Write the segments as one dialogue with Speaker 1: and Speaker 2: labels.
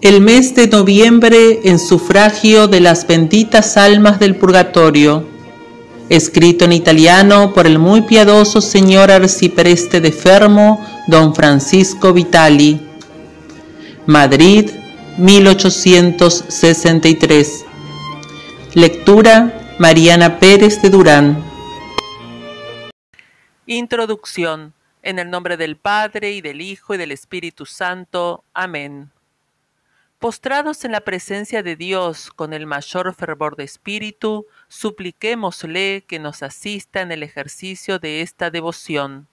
Speaker 1: el mes de noviembre en sufragio de las benditas almas del purgatorio, escrito en italiano por el muy piadoso señor arcipreste de Fermo, don Francisco Vitali. Madrid, 1863. Lectura Mariana Pérez de Durán. Introducción. En el nombre del Padre y del Hijo y del Espíritu Santo. Amén. Postrados en la presencia de Dios con el mayor fervor de espíritu, supliquémosle que nos asista en el ejercicio de esta devoción.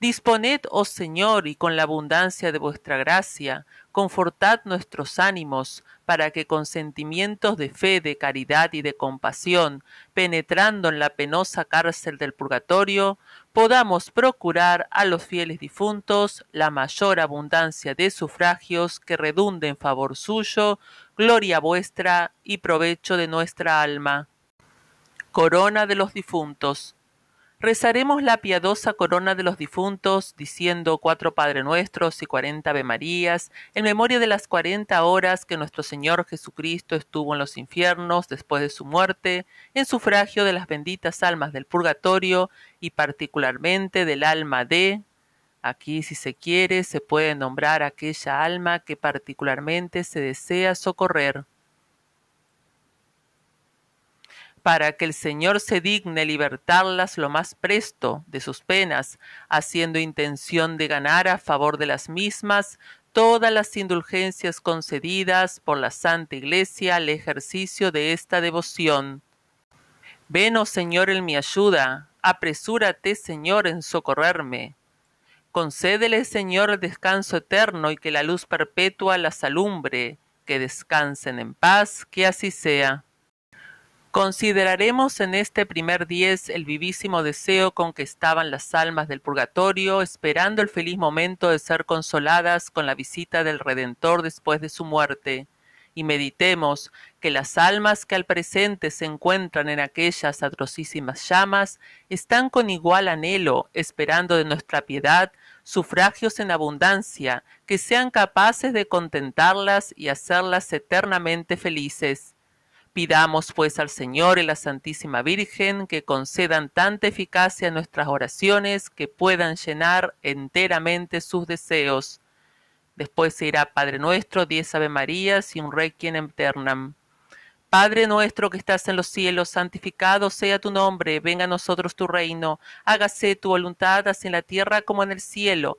Speaker 1: Disponed, oh Señor, y con la abundancia de vuestra gracia, confortad nuestros ánimos, para que con sentimientos de fe, de caridad y de compasión, penetrando en la penosa cárcel del purgatorio, podamos procurar a los fieles difuntos la mayor abundancia de sufragios que redunden en favor suyo, gloria vuestra y provecho de nuestra alma. Corona de los difuntos rezaremos la piadosa corona de los difuntos, diciendo cuatro Padre Nuestros y cuarenta Ave Marías, en memoria de las cuarenta horas que nuestro Señor Jesucristo estuvo en los infiernos después de su muerte, en sufragio de las benditas almas del purgatorio y particularmente del alma de... Aquí, si se quiere, se puede nombrar aquella alma que particularmente se desea socorrer. para que el Señor se digne libertarlas lo más presto de sus penas, haciendo intención de ganar a favor de las mismas todas las indulgencias concedidas por la Santa Iglesia al ejercicio de esta devoción. Ven, oh Señor, en mi ayuda, apresúrate, Señor, en socorrerme. Concédele, Señor, descanso eterno y que la luz perpetua las alumbre, que descansen en paz, que así sea. Consideraremos en este primer diez el vivísimo deseo con que estaban las almas del purgatorio, esperando el feliz momento de ser consoladas con la visita del Redentor después de su muerte y meditemos que las almas que al presente se encuentran en aquellas atrocísimas llamas están con igual anhelo esperando de nuestra piedad sufragios en abundancia que sean capaces de contentarlas y hacerlas eternamente felices. Pidamos pues al Señor y la Santísima Virgen que concedan tanta eficacia a nuestras oraciones que puedan llenar enteramente sus deseos. Después se irá Padre nuestro, diez Ave Marías y un Requiem Eternam. Padre nuestro que estás en los cielos, santificado sea tu nombre, venga a nosotros tu reino, hágase tu voluntad, así en la tierra como en el cielo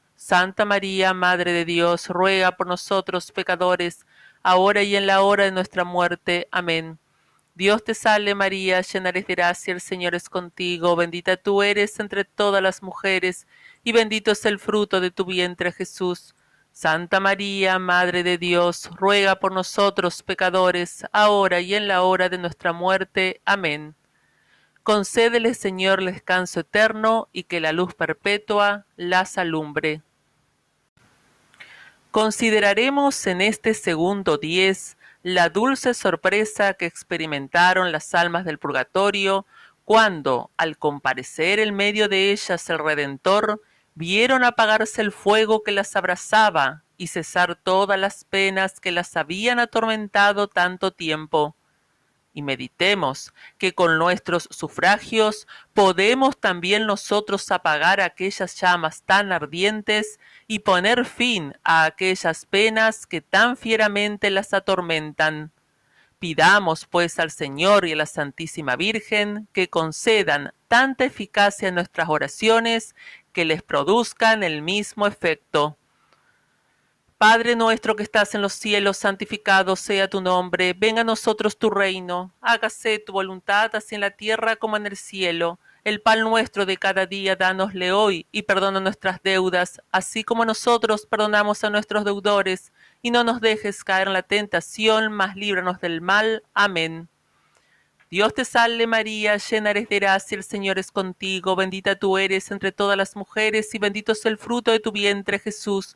Speaker 1: Santa María, Madre de Dios, ruega por nosotros pecadores, ahora y en la hora de nuestra muerte. Amén. Dios te salve María, llena eres de gracia, el Señor es contigo, bendita tú eres entre todas las mujeres, y bendito es el fruto de tu vientre Jesús. Santa María, Madre de Dios, ruega por nosotros pecadores, ahora y en la hora de nuestra muerte. Amén. Concédele, Señor, descanso eterno y que la luz perpetua las alumbre. Consideraremos en este segundo diez la dulce sorpresa que experimentaron las almas del purgatorio cuando, al comparecer en medio de ellas el Redentor, vieron apagarse el fuego que las abrazaba y cesar todas las penas que las habían atormentado tanto tiempo y meditemos que con nuestros sufragios podemos también nosotros apagar aquellas llamas tan ardientes y poner fin a aquellas penas que tan fieramente las atormentan. Pidamos pues al Señor y a la Santísima Virgen que concedan tanta eficacia a nuestras oraciones que les produzcan el mismo efecto. Padre nuestro que estás en los cielos, santificado sea tu nombre, venga a nosotros tu reino, hágase tu voluntad así en la tierra como en el cielo. El pan nuestro de cada día, danosle hoy, y perdona nuestras deudas, así como nosotros perdonamos a nuestros deudores, y no nos dejes caer en la tentación, mas líbranos del mal. Amén. Dios te salve María, llena eres de gracia, el Señor es contigo, bendita tú eres entre todas las mujeres, y bendito es el fruto de tu vientre Jesús.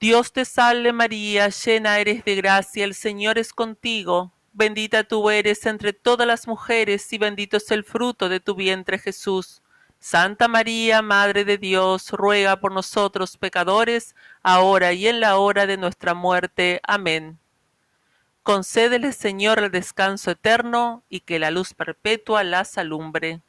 Speaker 1: Dios te salve María, llena eres de gracia, el Señor es contigo, bendita tú eres entre todas las mujeres y bendito es el fruto de tu vientre Jesús. Santa María, Madre de Dios, ruega por nosotros pecadores, ahora y en la hora de nuestra muerte. Amén. Concédele, Señor, el descanso eterno y que la luz perpetua las alumbre.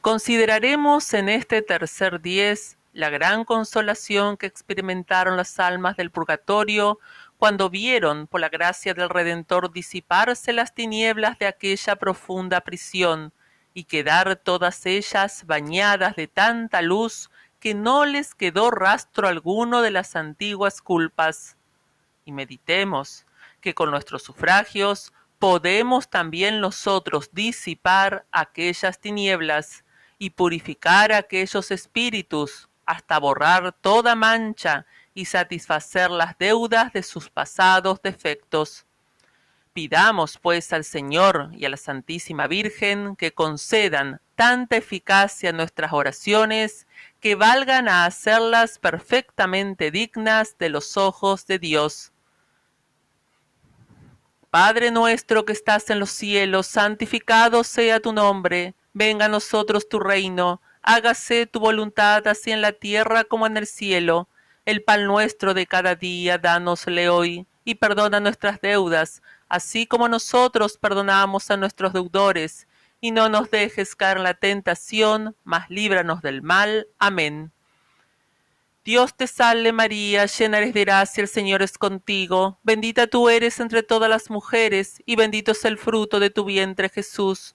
Speaker 1: Consideraremos en este tercer diez la gran consolación que experimentaron las almas del purgatorio cuando vieron, por la gracia del Redentor, disiparse las tinieblas de aquella profunda prisión y quedar todas ellas bañadas de tanta luz que no les quedó rastro alguno de las antiguas culpas. Y meditemos que con nuestros sufragios podemos también nosotros disipar aquellas tinieblas y purificar aquellos espíritus hasta borrar toda mancha y satisfacer las deudas de sus pasados defectos. Pidamos, pues, al Señor y a la Santísima Virgen que concedan tanta eficacia nuestras oraciones que valgan a hacerlas perfectamente dignas de los ojos de Dios. Padre nuestro que estás en los cielos, santificado sea tu nombre, venga a nosotros tu reino hágase tu voluntad así en la tierra como en el cielo. El pan nuestro de cada día, dánosle hoy, y perdona nuestras deudas, así como nosotros perdonamos a nuestros deudores, y no nos dejes caer en la tentación, mas líbranos del mal. Amén. Dios te salve María, llena eres de gracia, el Señor es contigo, bendita tú eres entre todas las mujeres, y bendito es el fruto de tu vientre Jesús.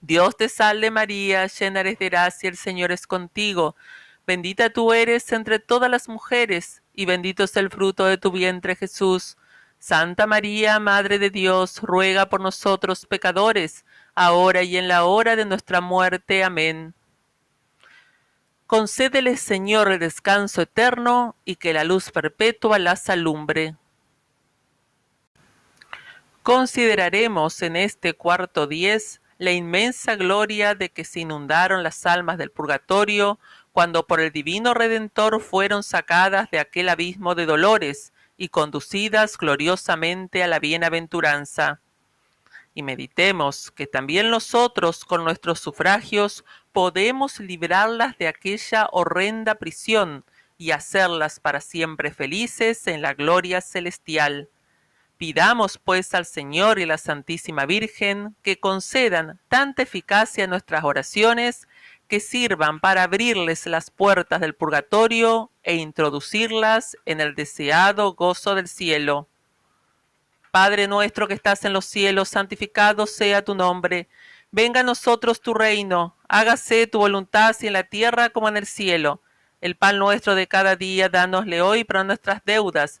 Speaker 1: Dios te salve María, llena eres de gracia, el Señor es contigo. Bendita tú eres entre todas las mujeres, y bendito es el fruto de tu vientre Jesús. Santa María, Madre de Dios, ruega por nosotros pecadores, ahora y en la hora de nuestra muerte. Amén. Concédele, Señor, el descanso eterno y que la luz perpetua las alumbre. Consideraremos en este cuarto diez la inmensa gloria de que se inundaron las almas del purgatorio cuando por el divino Redentor fueron sacadas de aquel abismo de dolores y conducidas gloriosamente a la bienaventuranza. Y meditemos que también nosotros con nuestros sufragios podemos librarlas de aquella horrenda prisión y hacerlas para siempre felices en la gloria celestial. Pidamos pues al Señor y la Santísima Virgen que concedan tanta eficacia a nuestras oraciones que sirvan para abrirles las puertas del purgatorio e introducirlas en el deseado gozo del cielo. Padre nuestro que estás en los cielos, santificado sea tu nombre. Venga a nosotros tu reino, hágase tu voluntad así en la tierra como en el cielo. El pan nuestro de cada día, dánosle hoy para nuestras deudas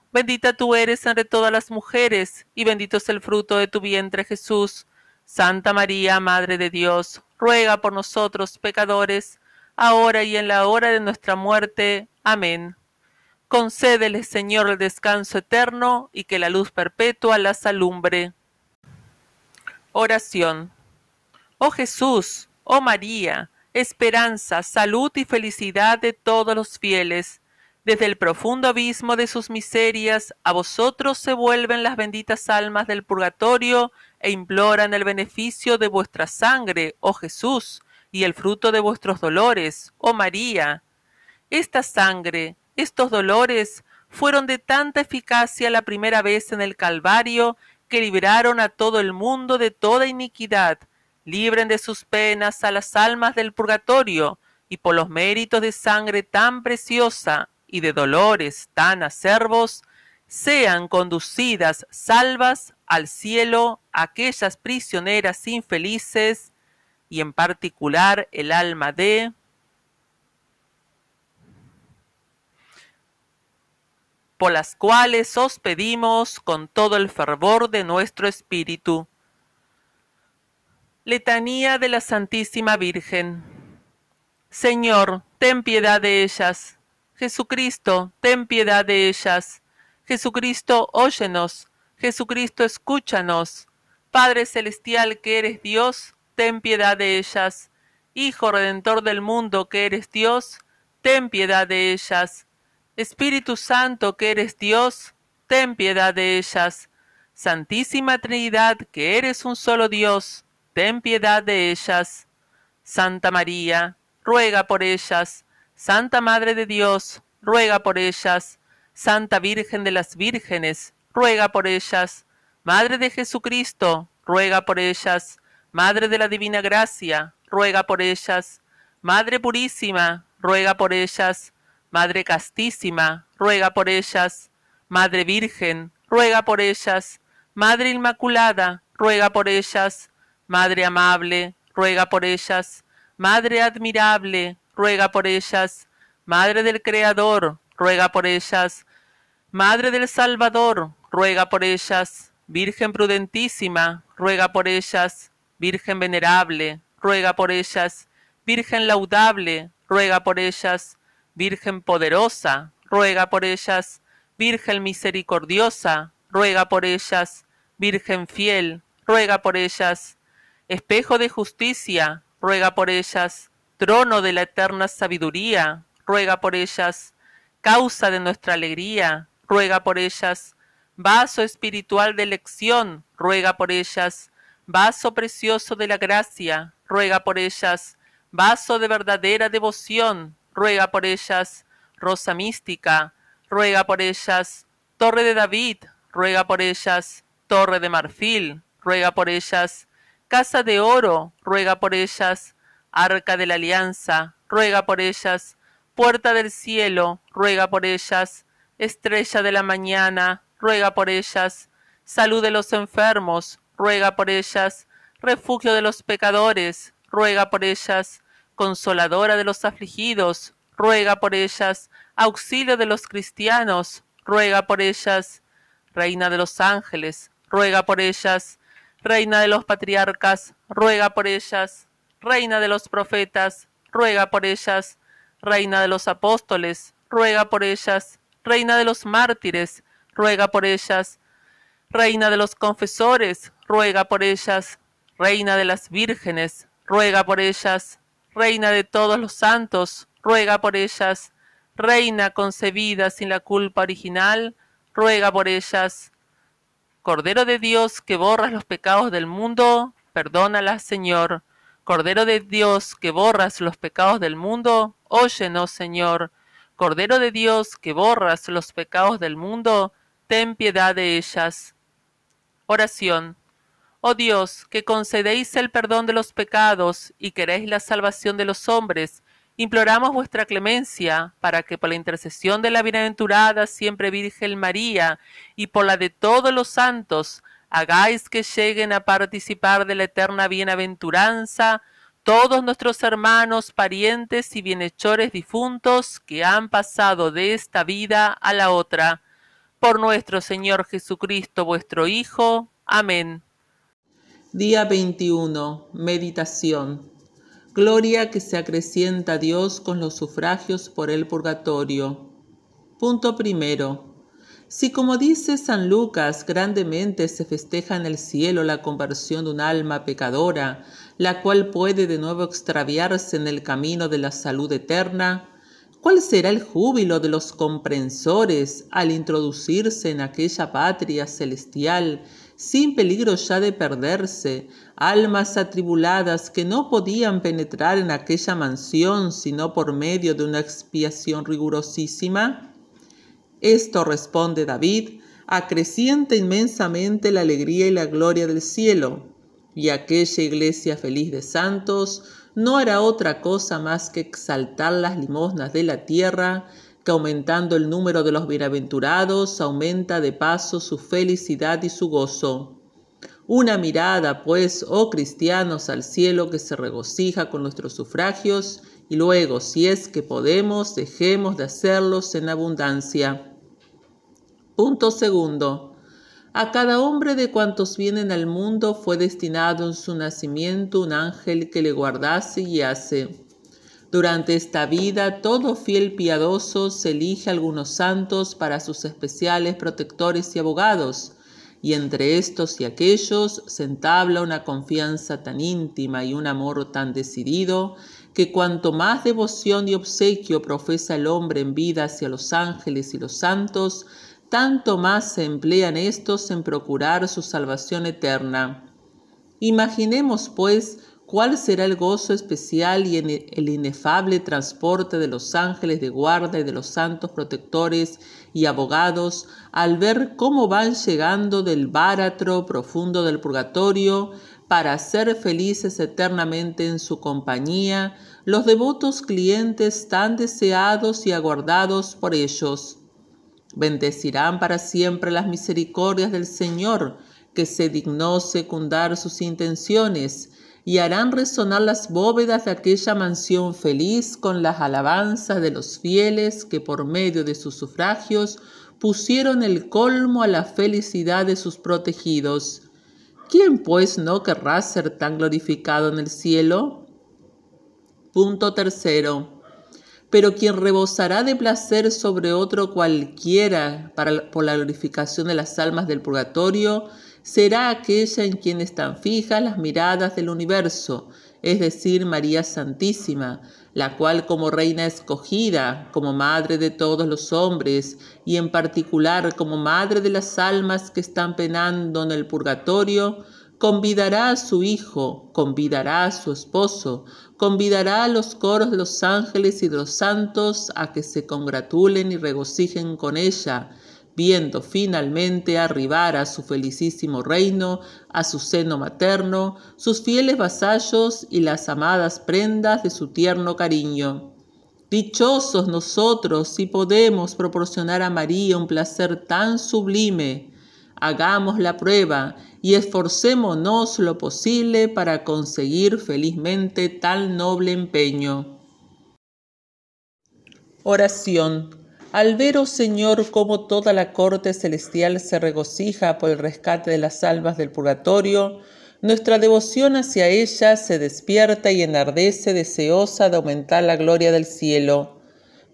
Speaker 1: Bendita tú eres entre todas las mujeres, y bendito es el fruto de tu vientre Jesús. Santa María, Madre de Dios, ruega por nosotros pecadores, ahora y en la hora de nuestra muerte. Amén. Concédele, Señor, el descanso eterno y que la luz perpetua las alumbre. Oración. Oh Jesús, oh María, esperanza, salud y felicidad de todos los fieles desde el profundo abismo de sus miserias, a vosotros se vuelven las benditas almas del purgatorio e imploran el beneficio de vuestra sangre, oh Jesús, y el fruto de vuestros dolores, oh María. Esta sangre, estos dolores, fueron de tanta eficacia la primera vez en el Calvario que liberaron a todo el mundo de toda iniquidad. Libren de sus penas a las almas del purgatorio y por los méritos de sangre tan preciosa, y de dolores tan acervos, sean conducidas salvas al cielo aquellas prisioneras infelices y en particular el alma de por las cuales os pedimos con todo el fervor de nuestro espíritu. Letanía de la Santísima Virgen. Señor, ten piedad de ellas. Jesucristo, ten piedad de ellas. Jesucristo, óyenos. Jesucristo, escúchanos. Padre Celestial, que eres Dios, ten piedad de ellas. Hijo Redentor del mundo, que eres Dios, ten piedad de ellas. Espíritu Santo, que eres Dios, ten piedad de ellas. Santísima Trinidad, que eres un solo Dios, ten piedad de ellas. Santa María, ruega por ellas. Santa Madre de Dios, ruega por ellas. Santa Virgen de las Vírgenes, ruega por ellas. Madre de Jesucristo, ruega por ellas. Madre de la Divina Gracia, ruega por ellas. Madre Purísima, ruega por ellas. Madre Castísima, ruega por ellas. Madre Virgen, ruega por ellas. Madre Inmaculada, ruega por ellas. Madre Amable, ruega por ellas. Madre Admirable, ruega por ellas. Madre del Creador, ruega por ellas. Madre del Salvador, ruega por ellas. Virgen prudentísima, ruega por ellas. Virgen venerable, ruega por ellas. Virgen laudable, ruega por ellas. Virgen poderosa, ruega por ellas. Virgen misericordiosa, ruega por ellas. Virgen fiel, ruega por ellas. Espejo de justicia, ruega por ellas trono de la eterna sabiduría, ruega por ellas, causa de nuestra alegría, ruega por ellas, vaso espiritual de elección, ruega por ellas, vaso precioso de la gracia, ruega por ellas, vaso de verdadera devoción, ruega por ellas, rosa mística, ruega por ellas, torre de David, ruega por ellas, torre de marfil, ruega por ellas, casa de oro, ruega por ellas, Arca de la Alianza, ruega por ellas. Puerta del cielo, ruega por ellas. Estrella de la mañana, ruega por ellas. Salud de los enfermos, ruega por ellas. Refugio de los pecadores, ruega por ellas. Consoladora de los afligidos, ruega por ellas. Auxilio de los cristianos, ruega por ellas. Reina de los ángeles, ruega por ellas. Reina de los patriarcas, ruega por ellas. Reina de los profetas, ruega por ellas. Reina de los apóstoles, ruega por ellas. Reina de los mártires, ruega por ellas. Reina de los confesores, ruega por ellas. Reina de las vírgenes, ruega por ellas. Reina de todos los santos, ruega por ellas. Reina concebida sin la culpa original, ruega por ellas. Cordero de Dios que borras los pecados del mundo, perdónalas, Señor. Cordero de Dios que borras los pecados del mundo, óyenos, Señor. Cordero de Dios que borras los pecados del mundo, ten piedad de ellas. Oración. Oh Dios, que concedéis el perdón de los pecados y queréis la salvación de los hombres, imploramos vuestra clemencia para que por la intercesión de la bienaventurada siempre Virgen María y por la de todos los santos, hagáis que lleguen a participar de la eterna bienaventuranza todos nuestros hermanos, parientes y bienhechores difuntos que han pasado de esta vida a la otra. Por nuestro Señor Jesucristo, vuestro Hijo. Amén. Día 21. Meditación. Gloria que se acrecienta a Dios con los sufragios por el purgatorio. Punto primero. Si como dice San Lucas, grandemente se festeja en el cielo la conversión de un alma pecadora, la cual puede de nuevo extraviarse en el camino de la salud eterna, ¿cuál será el júbilo de los comprensores al introducirse en aquella patria celestial sin peligro ya de perderse, almas atribuladas que no podían penetrar en aquella mansión sino por medio de una expiación rigurosísima? Esto responde David, acrecienta inmensamente la alegría y la gloria del cielo, y aquella iglesia feliz de santos no hará otra cosa más que exaltar las limosnas de la tierra, que aumentando el número de los bienaventurados, aumenta de paso su felicidad y su gozo. Una mirada, pues, oh cristianos, al cielo que se regocija con nuestros sufragios, y luego, si es que podemos, dejemos de hacerlos en abundancia. Punto segundo. A cada hombre de cuantos vienen al mundo fue destinado en su nacimiento un ángel que le guardase y hace. Durante esta vida, todo fiel piadoso se elige algunos santos para sus especiales protectores y abogados, y entre estos y aquellos se entabla una confianza tan íntima y un amor tan decidido que cuanto más devoción y obsequio profesa el hombre en vida hacia los ángeles y los santos, tanto más se emplean estos en procurar su salvación eterna. Imaginemos, pues, cuál será el gozo especial y e-, el inefable transporte de los ángeles de guarda y de los santos protectores y abogados al ver cómo van llegando del báratro profundo del purgatorio para ser felices eternamente en su compañía los devotos clientes tan deseados y aguardados por ellos. Bendecirán para siempre las misericordias del Señor, que se dignó secundar sus intenciones, y harán resonar las bóvedas de aquella mansión feliz con las alabanzas de los fieles que por medio de sus sufragios pusieron el colmo a la felicidad de sus protegidos. ¿Quién pues no querrá ser tan glorificado en el cielo? Punto tercero pero quien rebosará de placer sobre otro cualquiera por la glorificación de las almas del purgatorio, será aquella en quien están fijas las miradas del universo, es decir, María Santísima, la cual como reina escogida, como madre de todos los hombres, y en particular como madre de las almas que están penando en el purgatorio, convidará a su hijo, convidará a su esposo, convidará a los coros de los ángeles y de los santos a que se congratulen y regocijen con ella, viendo finalmente arribar a su felicísimo reino, a su seno materno, sus fieles vasallos y las amadas prendas de su tierno cariño. Dichosos nosotros si podemos proporcionar a María un placer tan sublime, hagamos la prueba y esforcémonos lo posible para conseguir felizmente tal noble empeño. Oración. Al ver, oh Señor, cómo toda la corte celestial se regocija por el rescate de las almas del purgatorio, nuestra devoción hacia ella se despierta y enardece deseosa de aumentar la gloria del cielo.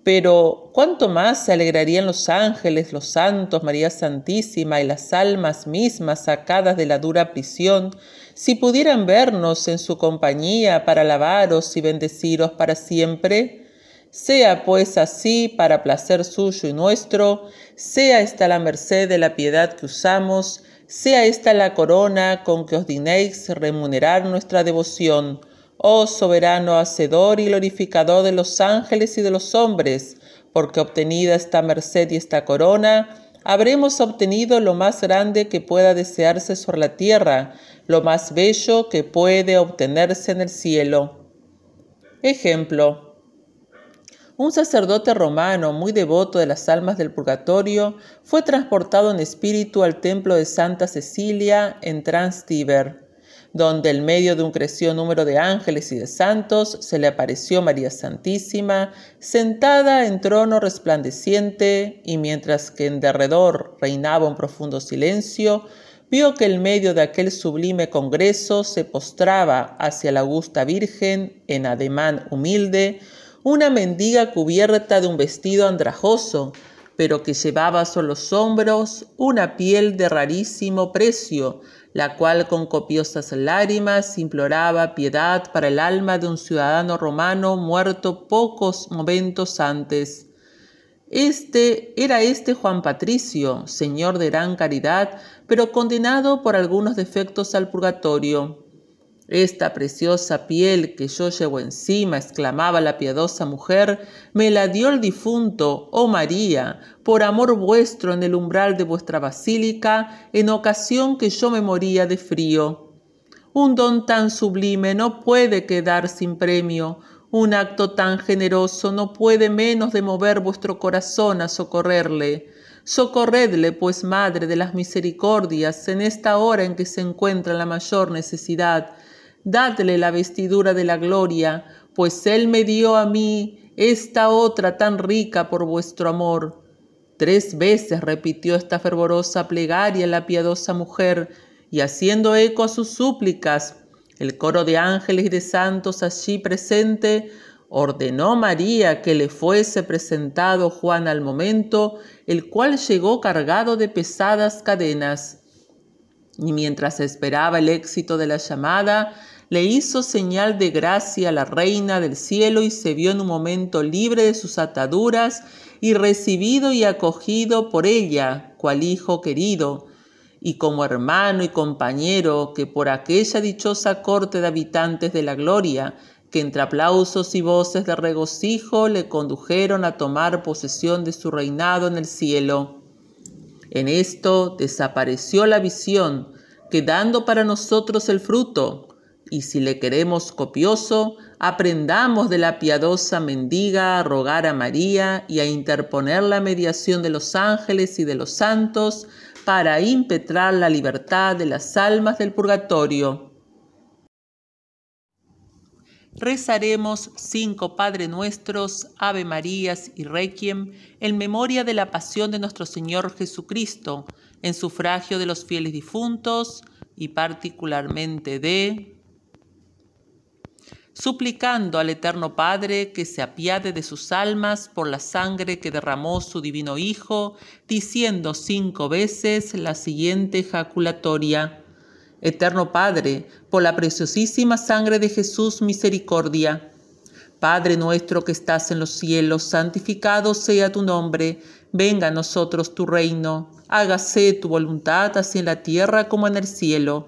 Speaker 1: Pero cuánto más se alegrarían los ángeles, los santos, María Santísima y las almas mismas sacadas de la dura prisión, si pudieran vernos en su compañía para alabaros y bendeciros para siempre. Sea pues así para placer suyo y nuestro, sea esta la merced de la piedad que usamos, sea esta la corona con que os dinéis remunerar nuestra devoción Oh soberano hacedor y glorificador de los ángeles y de los hombres, porque obtenida esta merced y esta corona, habremos obtenido lo más grande que pueda desearse sobre la tierra, lo más bello que puede obtenerse en el cielo. Ejemplo. Un sacerdote romano muy devoto de las almas del purgatorio fue transportado en espíritu al templo de Santa Cecilia en Transtiber donde en medio de un crecido número de ángeles y de santos se le apareció María Santísima, sentada en trono resplandeciente, y mientras que en derredor reinaba un profundo silencio, vio que en medio de aquel sublime congreso se postraba hacia la augusta Virgen, en ademán humilde, una mendiga cubierta de un vestido andrajoso, pero que llevaba sobre los hombros una piel de rarísimo precio, la cual con copiosas lágrimas imploraba piedad para el alma de un ciudadano romano muerto pocos momentos antes. Este era este Juan Patricio, señor de gran caridad, pero condenado por algunos defectos al purgatorio. Esta preciosa piel que yo llevo encima, exclamaba la piadosa mujer, me la dio el difunto, oh María, por amor vuestro en el umbral de vuestra basílica, en ocasión que yo me moría de frío. Un don tan sublime no puede quedar sin premio, un acto tan generoso no puede menos de mover vuestro corazón a socorrerle. Socorredle, pues, Madre de las Misericordias, en esta hora en que se encuentra la mayor necesidad dadle la vestidura de la gloria, pues Él me dio a mí esta otra tan rica por vuestro amor. Tres veces repitió esta fervorosa plegaria la piadosa mujer, y haciendo eco a sus súplicas, el coro de ángeles y de santos allí presente ordenó María que le fuese presentado Juan al momento, el cual llegó cargado de pesadas cadenas. Y mientras esperaba el éxito de la llamada, le hizo señal de gracia a la reina del cielo y se vio en un momento libre de sus ataduras y recibido y acogido por ella, cual hijo querido, y como hermano y compañero que por aquella dichosa corte de habitantes de la gloria, que entre aplausos y voces de regocijo le condujeron a tomar posesión de su reinado en el cielo. En esto desapareció la visión, quedando para nosotros el fruto, y si le queremos copioso, aprendamos de la piadosa mendiga a rogar a María y a interponer la mediación de los ángeles y de los santos para impetrar la libertad de las almas del purgatorio. Rezaremos cinco Padre Nuestros, Ave Marías y Requiem en memoria de la pasión de nuestro Señor Jesucristo, en sufragio de los fieles difuntos y particularmente de suplicando al Eterno Padre que se apiade de sus almas por la sangre que derramó su Divino Hijo, diciendo cinco veces la siguiente ejaculatoria. Eterno Padre, por la preciosísima sangre de Jesús, misericordia. Padre nuestro que estás en los cielos, santificado sea tu nombre, venga a nosotros tu reino, hágase tu voluntad así en la tierra como en el cielo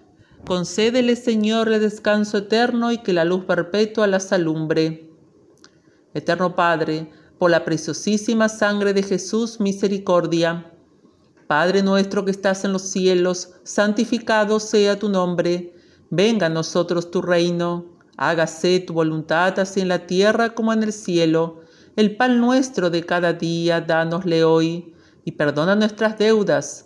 Speaker 1: Concédele, Señor, el descanso eterno y que la luz perpetua las alumbre. Eterno Padre, por la preciosísima sangre de Jesús, misericordia. Padre nuestro que estás en los cielos, santificado sea tu nombre. Venga a nosotros tu reino. Hágase tu voluntad así en la tierra como en el cielo. El pan nuestro de cada día, dánosle hoy. Y perdona nuestras deudas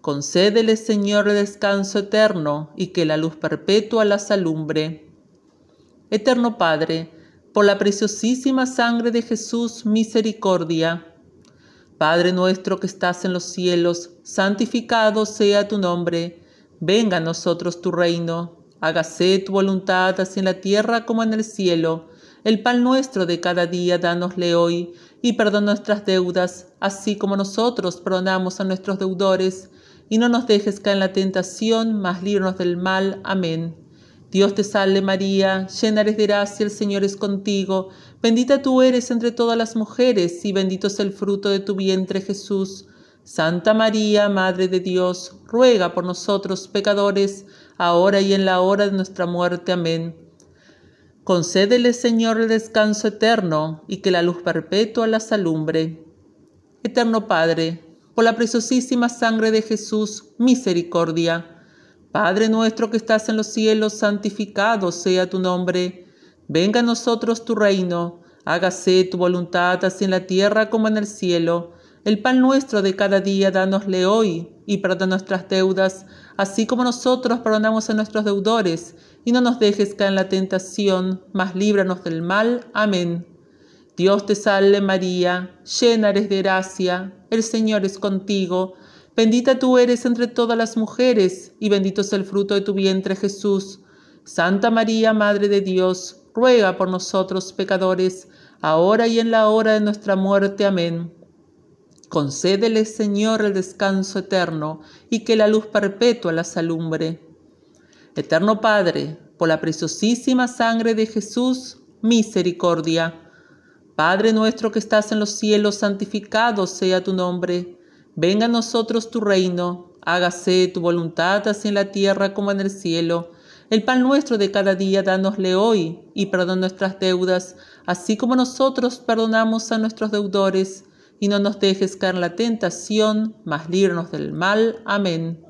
Speaker 1: Concédele, Señor, descanso eterno y que la luz perpetua las alumbre. Eterno Padre, por la preciosísima sangre de Jesús, misericordia. Padre nuestro que estás en los cielos, santificado sea tu nombre. Venga a nosotros tu reino. Hágase tu voluntad, así en la tierra como en el cielo. El pan nuestro de cada día, dánosle hoy, y perdona nuestras deudas, así como nosotros perdonamos a nuestros deudores y no nos dejes caer en la tentación, mas líbranos del mal. Amén. Dios te salve María, llena eres de gracia, el Señor es contigo, bendita tú eres entre todas las mujeres, y bendito es el fruto de tu vientre Jesús. Santa María, Madre de Dios, ruega por nosotros pecadores, ahora y en la hora de nuestra muerte. Amén. Concédele, Señor, el descanso eterno, y que la luz perpetua la salumbre. Eterno Padre, por la preciosísima sangre de Jesús, misericordia. Padre nuestro que estás en los cielos, santificado sea tu nombre. Venga a nosotros tu reino, hágase tu voluntad así en la tierra como en el cielo. El pan nuestro de cada día, dánosle hoy, y perdona nuestras deudas, así como nosotros perdonamos a nuestros deudores, y no nos dejes caer en la tentación, mas líbranos del mal. Amén. Dios te salve María, llena eres de gracia, el Señor es contigo. Bendita tú eres entre todas las mujeres, y bendito es el fruto de tu vientre Jesús. Santa María, Madre de Dios, ruega por nosotros pecadores, ahora y en la hora de nuestra muerte. Amén. Concédele, Señor, el descanso eterno, y que la luz perpetua las alumbre. Eterno Padre, por la preciosísima sangre de Jesús, misericordia Padre nuestro que estás en los cielos, santificado sea tu nombre. Venga a nosotros tu reino, hágase tu voluntad así en la tierra como en el cielo. El pan nuestro de cada día, dánosle hoy, y perdona nuestras deudas, así como nosotros perdonamos a nuestros deudores, y no nos dejes caer en la tentación, mas líbranos del mal. Amén.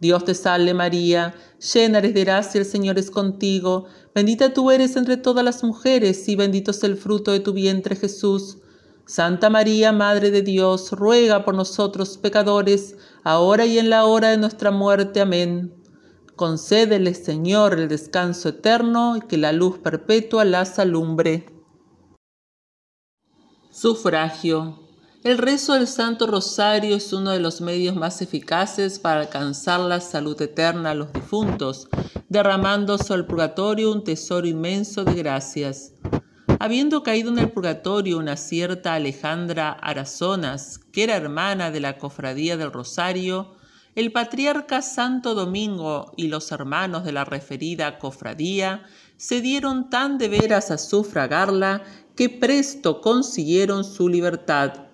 Speaker 1: Dios te salve María, llena eres de gracia, el Señor es contigo, bendita tú eres entre todas las mujeres y bendito es el fruto de tu vientre Jesús. Santa María, Madre de Dios, ruega por nosotros pecadores, ahora y en la hora de nuestra muerte. Amén. Concédele, Señor, el descanso eterno y que la luz perpetua las alumbre. Sufragio el rezo del Santo Rosario es uno de los medios más eficaces para alcanzar la salud eterna a los difuntos, derramando sobre el purgatorio un tesoro inmenso de gracias. Habiendo caído en el purgatorio una cierta Alejandra Arazonas, que era hermana de la Cofradía del Rosario, el patriarca Santo Domingo y los hermanos de la referida cofradía se dieron tan de veras a sufragarla que presto consiguieron su libertad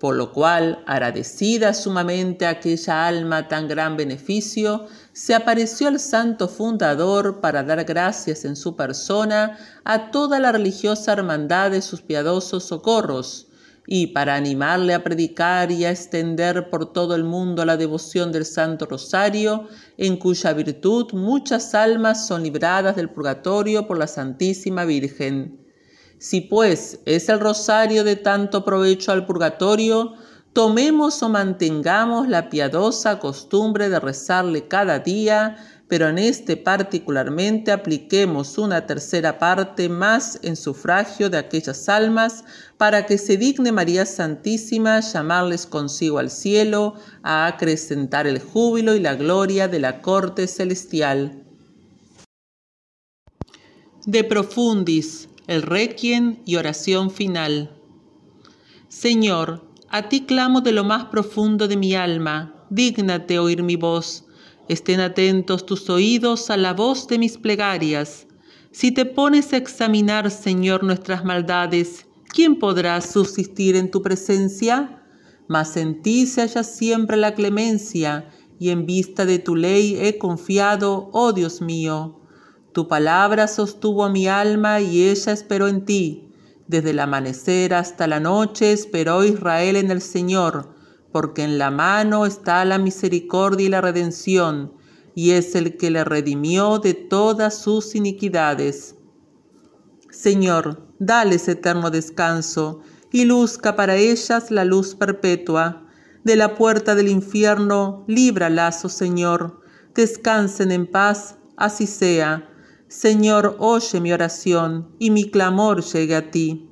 Speaker 1: por lo cual, agradecida sumamente a aquella alma tan gran beneficio, se apareció al santo fundador para dar gracias en su persona a toda la religiosa hermandad de sus piadosos socorros, y para animarle a predicar y a extender por todo el mundo la devoción del Santo Rosario, en cuya virtud muchas almas son libradas del purgatorio por la Santísima Virgen. Si pues es el rosario de tanto provecho al purgatorio, tomemos o mantengamos la piadosa costumbre de rezarle cada día, pero en este particularmente apliquemos una tercera parte más en sufragio de aquellas almas, para que se digne María Santísima llamarles consigo al cielo, a acrecentar el júbilo y la gloria de la corte celestial. De profundis el requiem y oración final. Señor, a ti clamo de lo más profundo de mi alma, dígnate oír mi voz, estén atentos tus oídos a la voz de mis plegarias. Si te pones a examinar, Señor, nuestras maldades, ¿quién podrá subsistir en tu presencia? Mas en ti se halla siempre la clemencia, y en vista de tu ley he confiado, oh Dios mío. Tu palabra sostuvo mi alma y ella esperó en ti. Desde el amanecer hasta la noche esperó Israel en el Señor, porque en la mano está la misericordia y la redención, y es el que le redimió de todas sus iniquidades. Señor, dales eterno descanso, y luzca para ellas la luz perpetua. De la puerta del infierno, líbralas, oh Señor. Descansen en paz, así sea Señor, oye mi oración y mi clamor llegue a ti.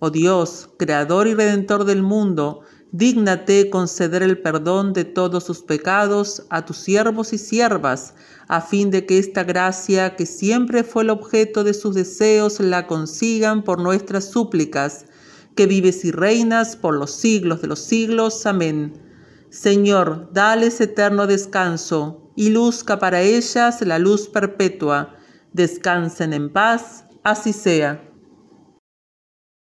Speaker 1: Oh Dios, Creador y Redentor del mundo, dígnate conceder el perdón de todos sus pecados a tus siervos y siervas, a fin de que esta gracia, que siempre fue el objeto de sus deseos, la consigan por nuestras súplicas, que vives y reinas por los siglos de los siglos. Amén. Señor, dales eterno descanso y luzca para ellas la luz perpetua. Descansen en paz, así sea.